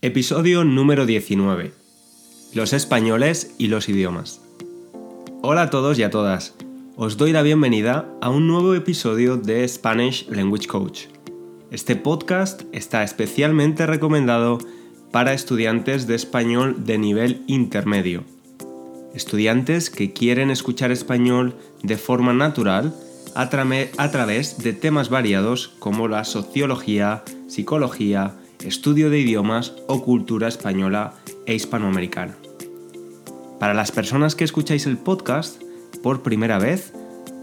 Episodio número 19. Los españoles y los idiomas. Hola a todos y a todas. Os doy la bienvenida a un nuevo episodio de Spanish Language Coach. Este podcast está especialmente recomendado para estudiantes de español de nivel intermedio. Estudiantes que quieren escuchar español de forma natural a, través de temas variados como la sociología, psicología, estudio de idiomas o cultura española e hispanoamericana. Para las personas que escucháis el podcast por primera vez,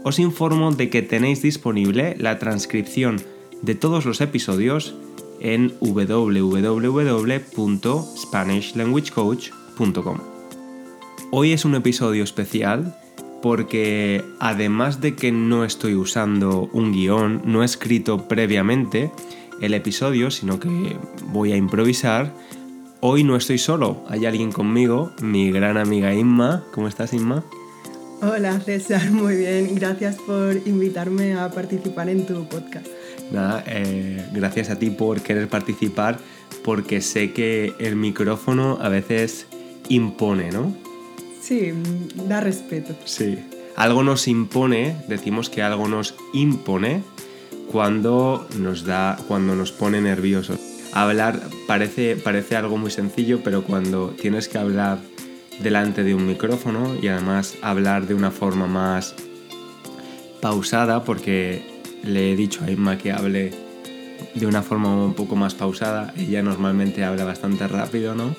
os informo de que tenéis disponible la transcripción de todos los episodios en www.spanishlanguagecoach.com. Hoy es un episodio especial porque además de que no estoy usando un guion, no escrito previamente, el episodio, sino que voy a improvisar. Hoy no estoy solo, hay alguien conmigo, mi gran amiga Inma. ¿Cómo estás, Inma? Hola, César, muy bien. Gracias por invitarme a participar en tu podcast. Nada, eh, gracias a ti por querer participar, porque sé que el micrófono a veces impone, ¿no? Sí, da respeto. Sí. Algo nos impone, decimos que algo nos impone cuando nos da, cuando nos pone nerviosos. Hablar parece, parece algo muy sencillo, pero cuando tienes que hablar delante de un micrófono y además hablar de una forma más pausada, porque le he dicho a Inma que hable de una forma un poco más pausada. Ella normalmente habla bastante rápido, ¿no?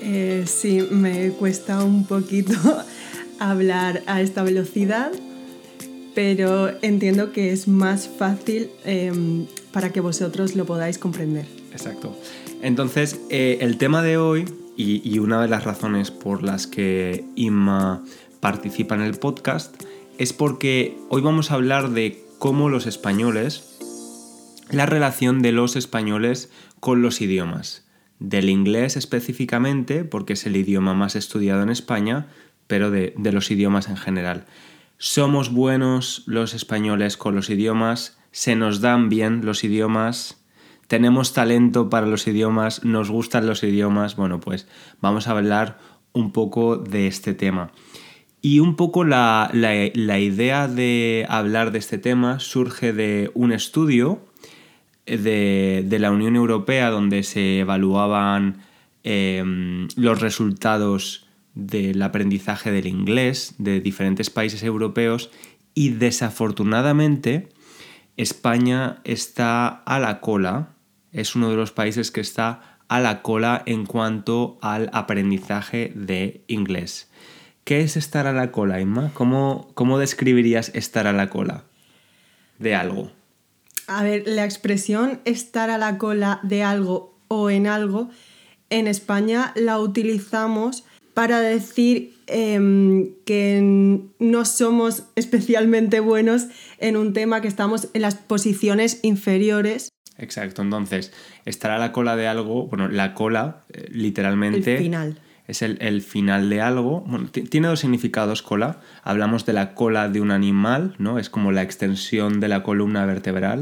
Eh, sí, me cuesta un poquito hablar a esta velocidad pero entiendo que es más fácil em, para que vosotros lo podáis comprender. Exacto. Entonces, eh, el tema de hoy, y, una de las razones por las que Inma participa en el podcast, es porque hoy vamos a hablar de cómo los españoles, la relación de los españoles con los idiomas. Del inglés específicamente, porque es el idioma más estudiado en España, pero de los idiomas en general. Somos buenos los españoles con los idiomas, se nos dan bien los idiomas, tenemos talento para los idiomas, nos gustan los idiomas. Bueno, pues vamos a hablar un poco de este tema. Y un poco la, idea de hablar de este tema surge de un estudio de, la Unión Europea donde se evaluaban em, los resultados del aprendizaje del inglés de diferentes países europeos y desafortunadamente España está a la cola, es uno de los países que está a la cola en cuanto al aprendizaje de inglés. ¿Qué es estar a la cola, Emma? ¿Cómo, cómo describirías estar a la cola de algo? A ver, la expresión estar a la cola de algo o en algo en España la utilizamos para decir em, que no somos especialmente buenos en un tema que estamos en las posiciones inferiores. Exacto, entonces, estar a la cola de algo, bueno, la cola eh, literalmente... El final. Es el, final de algo. tiene dos significados cola. Hablamos de la cola de un animal, ¿no? Es como la extensión de la columna vertebral.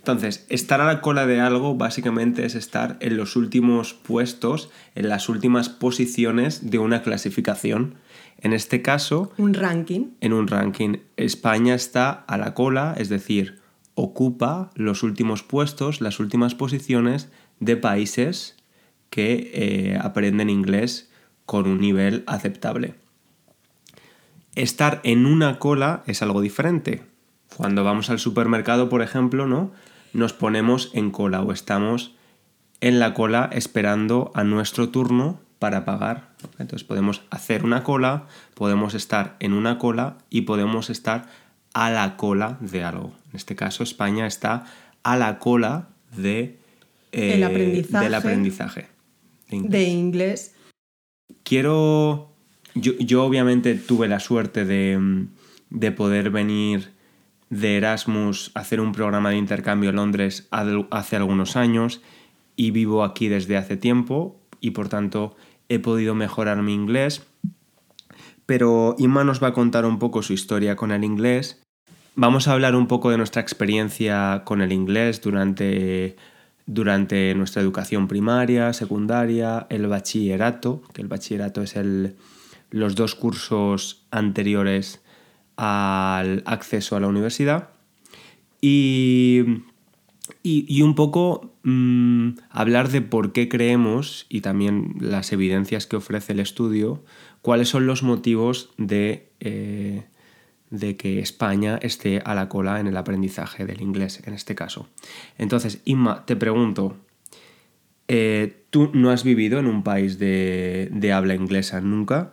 Entonces, estar a la cola de algo básicamente es estar en los últimos puestos, en las últimas posiciones de una clasificación. En este caso... Un ranking. En un ranking. España está a la cola, es decir, ocupa los últimos puestos, las últimas posiciones de países que eh, aprenden inglés con un nivel aceptable. Estar en una cola es algo diferente. Cuando vamos al supermercado, por ejemplo, ¿no? Nos ponemos en cola o estamos en la cola esperando a nuestro turno para pagar. Entonces podemos hacer una cola, podemos estar en una cola y podemos estar a la cola de algo. En este caso España está a la cola de, eh, El aprendizaje del aprendizaje de inglés. Quiero... Yo, obviamente tuve la suerte de, de poder venir de Erasmus hacer un programa de intercambio en Londres hace algunos años y vivo aquí desde hace tiempo y por tanto he podido mejorar mi inglés. Pero Inma nos va a contar un poco su historia con el inglés. Vamos a hablar un poco de nuestra experiencia con el inglés durante, durante nuestra educación primaria, secundaria, el bachillerato, que el bachillerato es el, los dos cursos anteriores al acceso a la universidad. Y, y, un poco mm, hablar de por qué creemos y también las evidencias que ofrece el estudio, cuáles son los motivos de, eh, de que España esté a la cola en el aprendizaje del inglés, en este caso. Entonces, Inma, te pregunto, eh, tú no has vivido en un país de, de habla inglesa nunca.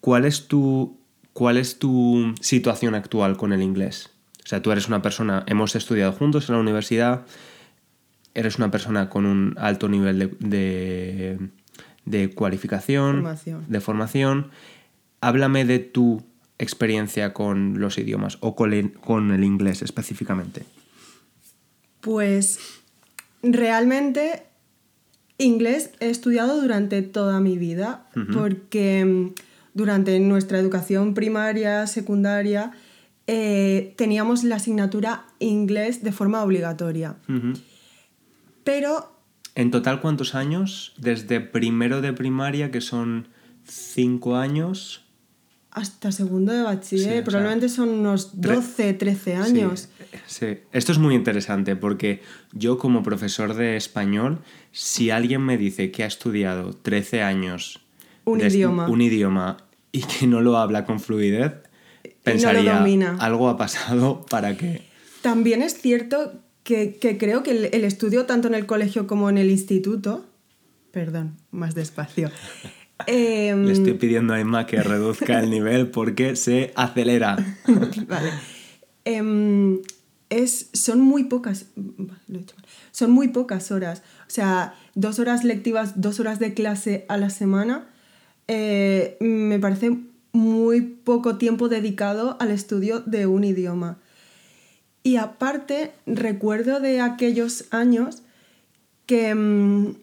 ¿Cuál es, tu, ¿Cuál es tu situación actual con el inglés? O sea, tú eres una persona, hemos estudiado juntos en la universidad, eres una persona con un alto nivel de, de, cualificación, de formación. Háblame de tu experiencia con los idiomas o con el, inglés específicamente. Pues realmente inglés he estudiado durante toda mi vida porque mm, durante nuestra educación primaria, secundaria, eh, teníamos la asignatura inglés de forma obligatoria. Pero... ¿En total cuántos años? Desde primero de primaria, que son cinco años. Hasta segundo de bachiller, probablemente son unos 12, 13 años. Sí, esto es muy interesante porque yo como profesor de español, si alguien me dice que ha estudiado 13 años un idioma. un idioma y que no lo habla con fluidez, pensaría, algo ha pasado para que... También es cierto que, creo que el, estudio, tanto en el colegio como en el instituto, perdón, más despacio. Em, Le estoy pidiendo a Emma que reduzca el nivel porque se acelera. vale. Em, es, son muy pocas. Son muy pocas horas. O sea, dos horas lectivas, dos horas de clase a la semana. Eh, me parece muy poco tiempo dedicado al estudio de un idioma. Y aparte, recuerdo de aquellos años que mm,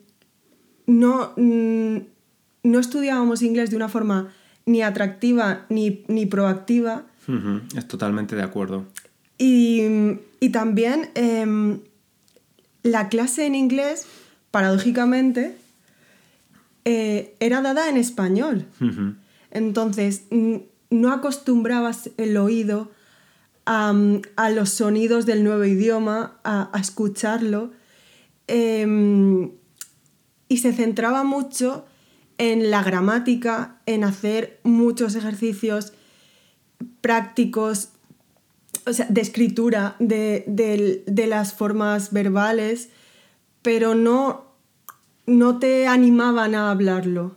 no, mm, no estudiábamos inglés de una forma ni atractiva ni, proactiva. Es totalmente de acuerdo. Y, también em, la clase en inglés, paradójicamente, eh, era dada en español. Entonces, no acostumbrabas el oído a, los sonidos del nuevo idioma, a, escucharlo, em, y se centraba mucho en la gramática, en hacer muchos ejercicios prácticos, o sea, de escritura, de, las formas verbales, pero no, no te animaban a hablarlo.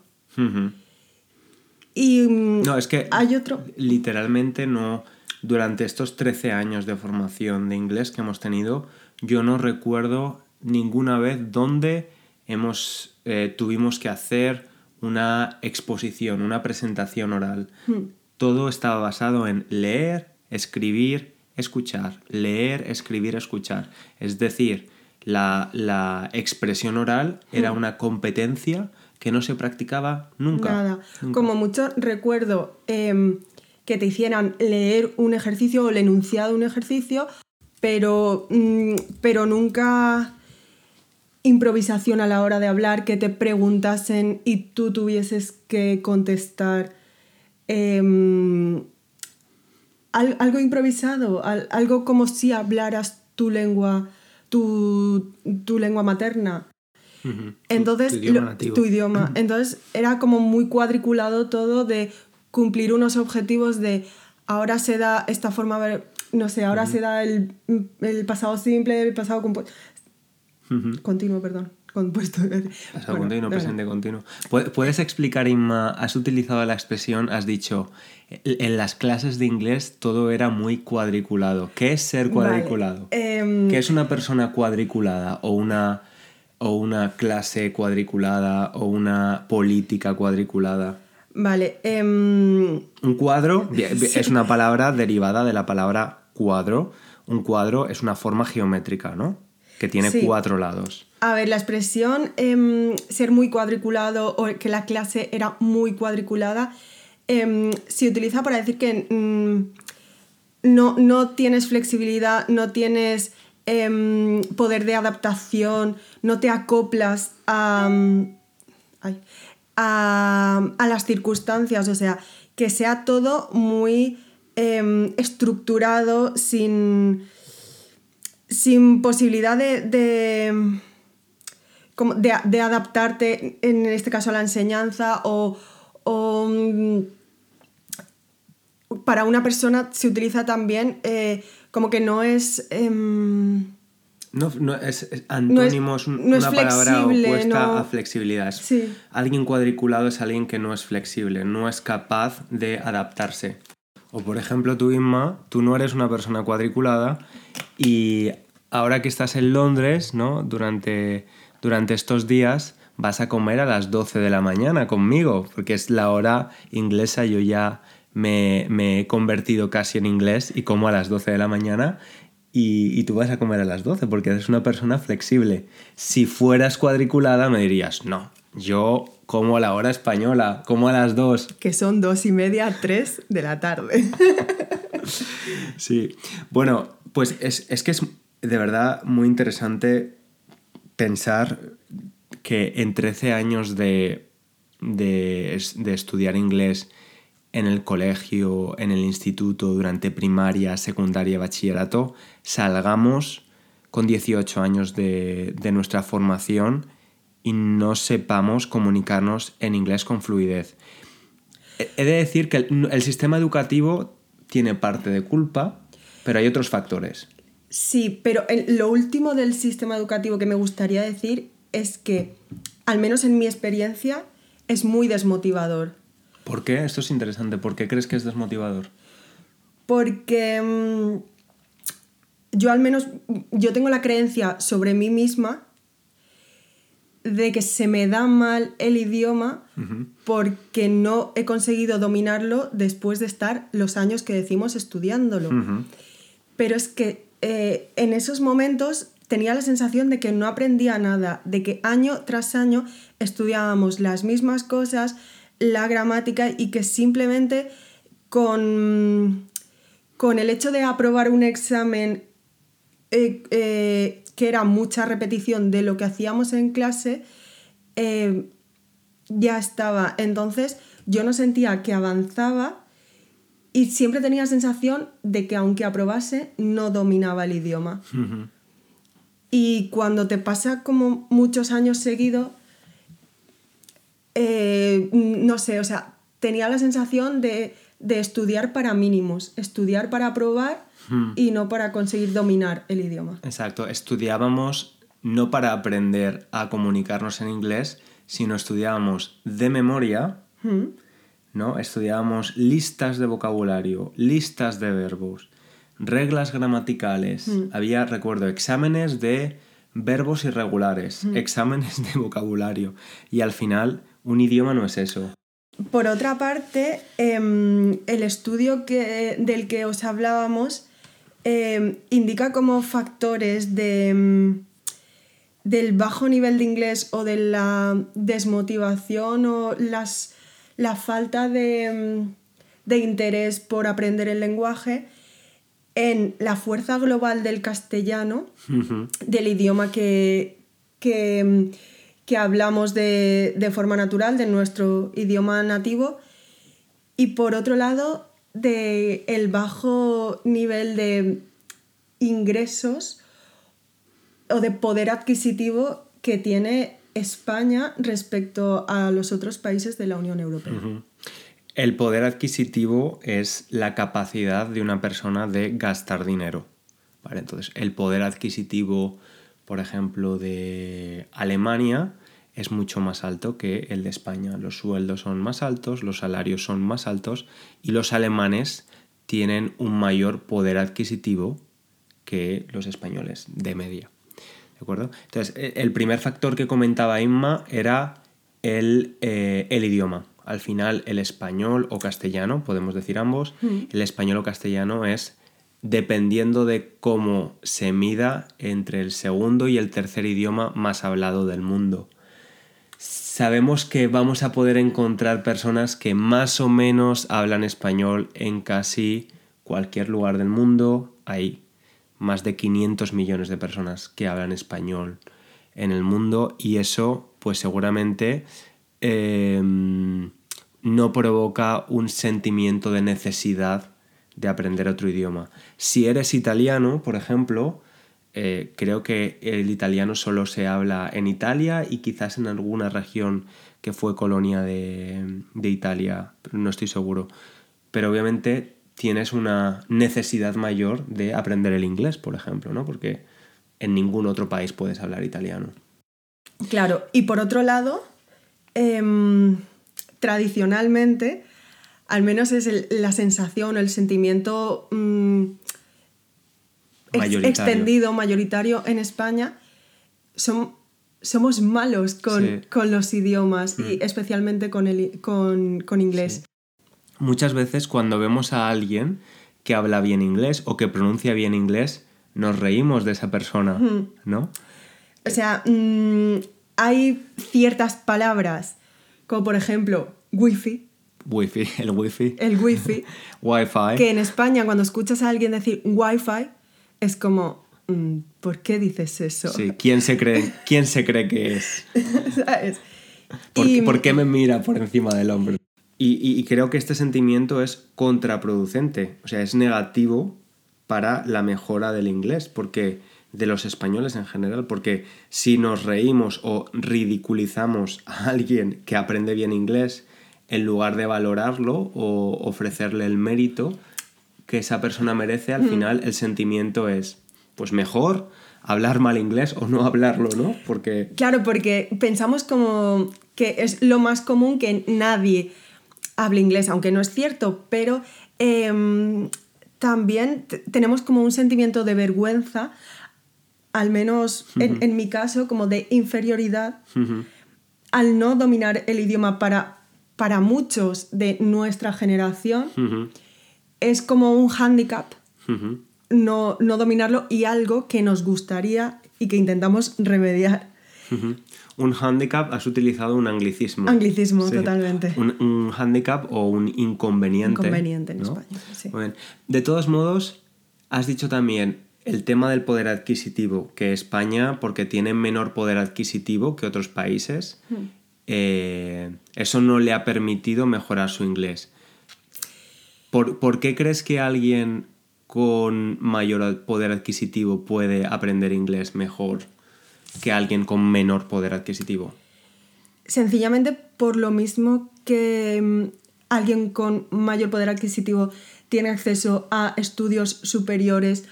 Y mm, no, es que hay otro. Literalmente no. Durante estos 13 años de formación de inglés que hemos tenido, yo no recuerdo ninguna vez donde hemos, eh, tuvimos que hacer una exposición, una presentación oral. Hmm. Todo estaba basado en leer, escribir, escuchar. Leer, escribir, escuchar. Es decir, la, la expresión oral era hmm. una competencia que no se practicaba nunca. Nada. Como mucho recuerdo em, que te hicieran leer un ejercicio o el enunciado de un ejercicio, pero, mm, pero nunca improvisación a la hora de hablar, que te preguntasen y tú tuvieses que contestar. Em, algo improvisado, algo como si hablaras tu lengua, tu, tu lengua materna. Entonces, tu idioma, Entonces era como muy cuadriculado todo de cumplir unos objetivos de ahora se da esta forma, no sé, ahora se da el, pasado simple, el pasado compuesto. Continuo, perdón. Compuesto. Pasado continuo, presente continuo. ¿Puedes explicar, Inma? Has utilizado la expresión, has dicho, en las clases de inglés todo era muy cuadriculado. ¿Qué es ser cuadriculado? Em, ¿Qué es una persona cuadriculada o una o una clase cuadriculada o una política cuadriculada? Vale. Em, un cuadro es una palabra derivada de la palabra cuadro. Un cuadro es una forma geométrica, ¿no? Que tiene cuatro lados. A ver, la expresión em, ser muy cuadriculado o que la clase era muy cuadriculada se utiliza para decir que mm, no, no tienes flexibilidad, no tienes em, poder de adaptación, no te acoplas a, a, a las circunstancias, o sea, que sea todo muy em, estructurado, sin, sin posibilidad de, de, de, de adaptarte, en este caso, a la enseñanza o, para una persona se utiliza también eh, como que no es... em, No, no, es, es antónimo, es, no es una palabra opuesta no- a flexibilidad. Es- Sí. Alguien cuadriculado es alguien que no es flexible, no es capaz de adaptarse. O por ejemplo, tú, Inma, tú no eres una persona cuadriculada y ahora que estás en Londres, ¿no? Durante, durante estos días vas a comer a las 12 de la mañana conmigo, porque es la hora inglesa, yo ya me, me he convertido casi en inglés y como a las 12 de la mañana y, y tú vas a comer a las 12 porque eres una persona flexible. Si fueras cuadriculada me dirías, no, yo como a la hora española, como a las 2. que son dos y media, tres de la tarde. Sí. Bueno, pues es, es que es de verdad muy interesante pensar que en 13 años de, de, de estudiar inglés en el colegio, en el instituto, durante primaria, secundaria, bachillerato, salgamos con 18 años de, de nuestra formación y no sepamos comunicarnos en inglés con fluidez. He de decir que el, sistema educativo tiene parte de culpa, pero hay otros factores. Sí, pero lo último del sistema educativo que me gustaría decir es que, al menos en mi experiencia, es muy desmotivador. ¿Por qué? Esto es interesante. ¿Por qué crees que es desmotivador? Porque mm, yo al menos, yo tengo la creencia sobre mí misma de que se me da mal el idioma porque no he conseguido dominarlo después de estar los años que decimos estudiándolo. Pero es que eh, en esos momentos tenía la sensación de que no aprendía nada, de que año tras año estudiábamos las mismas cosas, la gramática y que simplemente con, con el hecho de aprobar un examen eh, eh, que era mucha repetición de lo que hacíamos en clase, eh, ya estaba. Entonces yo no sentía que avanzaba y siempre tenía la sensación de que aunque aprobase, no dominaba el idioma. Y cuando te pasa como muchos años seguidos, eh, no sé, o sea, tenía la sensación de, de estudiar para mínimos, estudiar para aprobar Hmm. y no para conseguir dominar el idioma. Exacto. Estudiábamos no para aprender a comunicarnos en inglés, sino estudiábamos de memoria, Mm. ¿no? Estudiábamos listas de vocabulario, listas de verbos, reglas gramaticales. Había, recuerdo, exámenes de verbos irregulares, exámenes de vocabulario. Y al final, un idioma no es eso. Por otra parte, em, el estudio que, del que os hablábamos em, indica como factores de, em, del bajo nivel de inglés o de la desmotivación o las, la falta de, de interés por aprender el lenguaje en la fuerza global del castellano del idioma que, que, que hablamos de, de forma natural, de nuestro idioma nativo, y por otro lado, de el bajo nivel de ingresos o de poder adquisitivo que tiene España respecto a los otros países de la Unión Europea. El poder adquisitivo es la capacidad de una persona de gastar dinero. ¿vale? Entonces, el poder adquisitivo, por ejemplo, de Alemania es mucho más alto que el de España. Los sueldos son más altos, los salarios son más altos y los alemanes tienen un mayor poder adquisitivo que los españoles de media. ¿De acuerdo? Entonces, e- el primer factor que comentaba Inma era el, eh, el idioma. Al final, el español o castellano, podemos decir ambos, el español o castellano es dependiendo de cómo se mida entre el segundo y el tercer idioma más hablado del mundo. Sabemos que vamos a poder encontrar personas que más o menos hablan español en casi cualquier lugar del mundo. Hay más de 500 millones de personas que hablan español en el mundo y eso pues seguramente em, no provoca un sentimiento de necesidad de aprender otro idioma. Si eres italiano, por ejemplo, eh, creo que el italiano solo se habla en Italia y quizás en alguna región que fue colonia de, de Italia, no estoy seguro. Pero obviamente tienes una necesidad mayor de aprender el inglés, por ejemplo, ¿no? Porque en ningún otro país puedes hablar italiano. Claro, y por otro lado, em, tradicionalmente, al menos es la sensación o el sentimiento extendido, mayoritario en España, son, somos malos con, los idiomas y mm. especialmente con, el, con, inglés. Muchas veces cuando vemos a alguien que habla bien inglés o que pronuncia bien inglés, nos reímos de esa persona, ¿no? O sea, mm, hay ciertas palabras, como por ejemplo wifi. Wifi, el wifi. El wifi. Wi-Fi. Que en España cuando escuchas a alguien decir wifi, es como, mm, ¿por qué dices eso? Sí, ¿quién se cree, ¿quién se cree que es? ¿Sabes? ¿Por, qué me mira por encima del hombro? Y, creo que este sentimiento es contraproducente, o sea, es negativo para la mejora del inglés, porque de los españoles en general, porque si nos reímos o ridiculizamos a alguien que aprende bien inglés, en lugar de valorarlo o ofrecerle el mérito, que esa persona merece, al mm. final el sentimiento es, pues mejor hablar mal inglés o no hablarlo, ¿no? Porque... Claro, porque pensamos como que es lo más común que nadie hable inglés, aunque no es cierto, pero em, también tenemos como un sentimiento de vergüenza, al menos en, mi caso, como de inferioridad, al no dominar el idioma para, para muchos de nuestra generación es como un hándicap no, dominarlo y algo que nos gustaría y que intentamos remediar. Un hándicap, has utilizado un anglicismo. Anglicismo, totalmente. Un, un hándicap o un inconveniente. Inconveniente en España, sí. De todos modos, has dicho también el tema del poder adquisitivo, que España, porque tiene menor poder adquisitivo que otros países, hmm. eh, eso no le ha permitido mejorar su inglés. ¿Por, qué crees que alguien con mayor poder adquisitivo puede aprender inglés mejor que alguien con menor poder adquisitivo? Sencillamente por lo mismo que mm, alguien con mayor poder adquisitivo tiene acceso a estudios superiores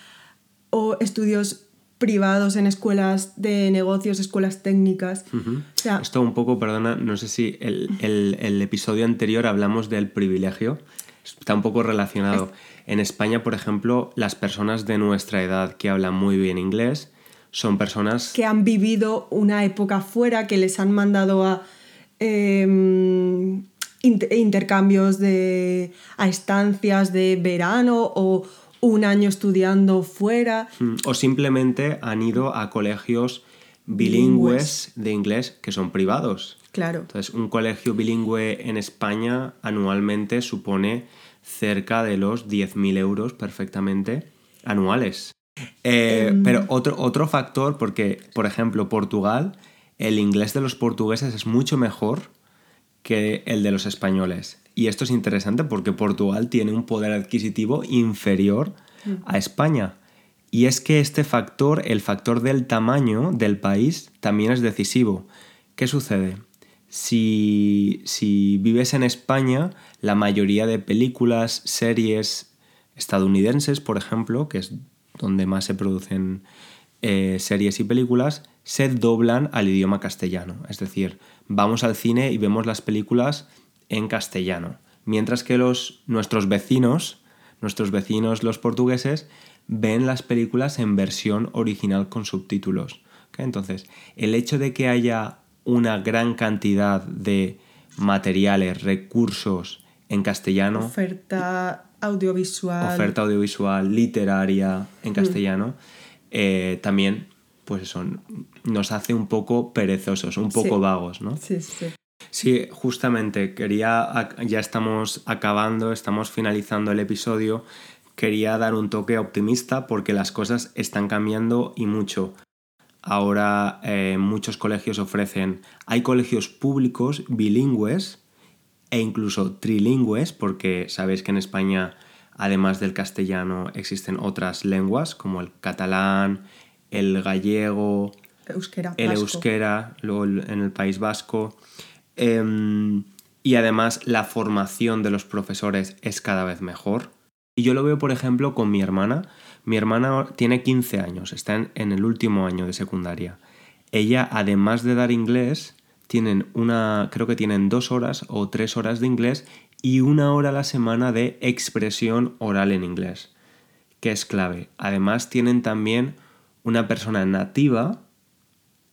o estudios privados en escuelas de negocios, escuelas técnicas. Esto un poco, perdona, no sé si el, el, episodio anterior hablamos del privilegio está un poco relacionado. En España, por ejemplo, las personas de nuestra edad que hablan muy bien inglés son personas... Que han vivido una época fuera, que les han mandado a em, intercambios de, a estancias de verano o un año estudiando fuera. Mm, o simplemente han ido a colegios bilingües de inglés que son privados. Claro. Entonces, un colegio bilingüe en España anualmente supone cerca de los 10.000 euros perfectamente anuales. Eh, em. Pero otro, otro factor, porque, por ejemplo, Portugal, el inglés de los portugueses es mucho mejor que el de los españoles. Y esto es interesante porque Portugal tiene un poder adquisitivo inferior a España. Y es que este factor, el factor del tamaño del país, también es decisivo. ¿Qué sucede? Si, si vives en España, la mayoría de películas, series estadounidenses, por ejemplo, que es donde más se producen eh, series y películas, se doblan al idioma castellano. Es decir, vamos al cine y vemos las películas en castellano. Mientras que los, nuestros vecinos, nuestros vecinos los portugueses, ven las películas en versión original con subtítulos. Entonces, el hecho de que haya una gran cantidad de materiales, recursos en castellano. Oferta audiovisual. Oferta audiovisual, literaria en mm. castellano. Eh, también, pues eso, nos hace un poco perezosos, un poco vagos, ¿no? Sí, sí. Sí, justamente, quería, ya estamos acabando, estamos finalizando el episodio. quería dar un toque optimista porque las cosas están cambiando y mucho. Ahora eh, muchos colegios ofrecen, hay colegios públicos bilingües e incluso trilingües, porque sabéis que en España, además del castellano, existen otras lenguas como el catalán, el gallego, Euskera, el vasco. euskera, luego en el País Vasco. Em, y además la formación de los profesores es cada vez mejor. Y yo lo veo, por ejemplo, con mi hermana. Mi hermana tiene 15 años, está en, el último año de secundaria. Ella, además de dar inglés, tienen una, creo que tienen dos horas o tres horas de inglés y una hora a la semana de expresión oral en inglés, que es clave. Además, tienen también una persona nativa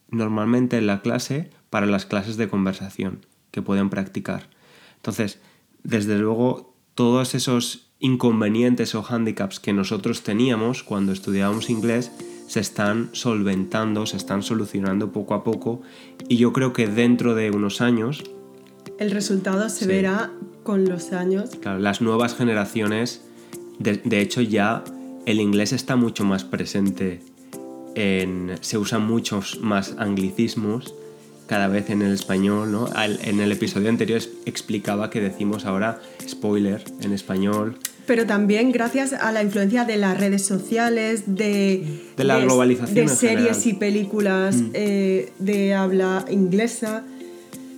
normalmente en la clase para las clases de conversación que pueden practicar. Entonces, desde luego, todos esos inconvenientes o hándicaps que nosotros teníamos cuando estudiábamos inglés se están solventando, se están solucionando poco a poco y yo creo que dentro de unos años, El resultado se Sí. verá con los años. claro, las nuevas generaciones, de, de hecho ya el inglés está mucho más presente, en, se usan muchos más anglicismos cada vez en el español, ¿no? Al- en el episodio anterior explicaba que decimos ahora spoiler en español, Pero también gracias a la influencia de las redes sociales, de, De la globalización de en series general. y películas Mm. eh, de habla inglesa,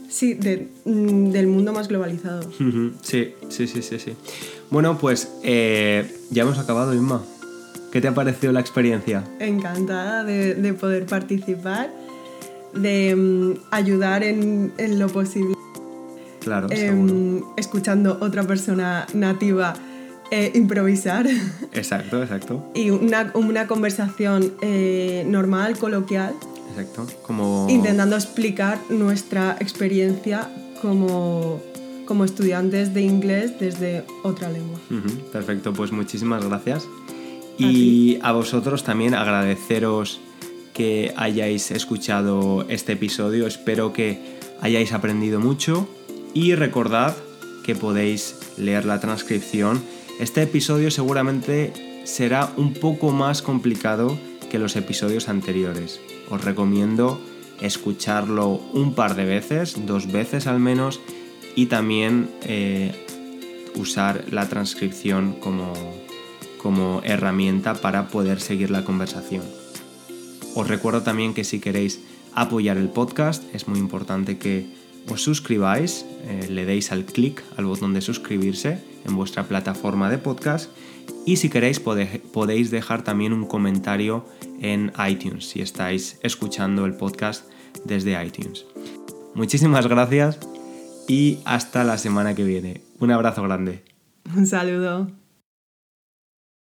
sí, de- mm, del mundo más globalizado. Sí, sí, sí, sí, sí. Bueno, pues eh, ya hemos acabado, Inma. ¿Qué te ha parecido la experiencia? Encantada de, de poder participar, de mm, ayudar en, en lo posible, Claro, seguro. escuchando otra persona nativa eh, improvisar Exacto, exacto, y una, una conversación eh, normal, coloquial, exacto. Como... intentando explicar nuestra experiencia como, como estudiantes de inglés desde otra lengua. Perfecto, pues muchísimas gracias. A Y a vosotros también agradeceros que hayáis escuchado este episodio. Espero que hayáis aprendido mucho y recordad que podéis leer la transcripción. Este episodio seguramente será un poco más complicado que los episodios anteriores. Os recomiendo escucharlo un par de veces, dos veces al menos, y también eh, usar la transcripción como, como herramienta para poder seguir la conversación. Os recuerdo también que si queréis apoyar el podcast es muy importante que os suscribáis, eh, le deis al clic al botón de suscribirse en vuestra plataforma de podcast y si queréis podéis dejar también un comentario en iTunes si estáis escuchando el podcast desde iTunes. Muchísimas gracias y hasta la semana que viene. Un abrazo grande. Un saludo.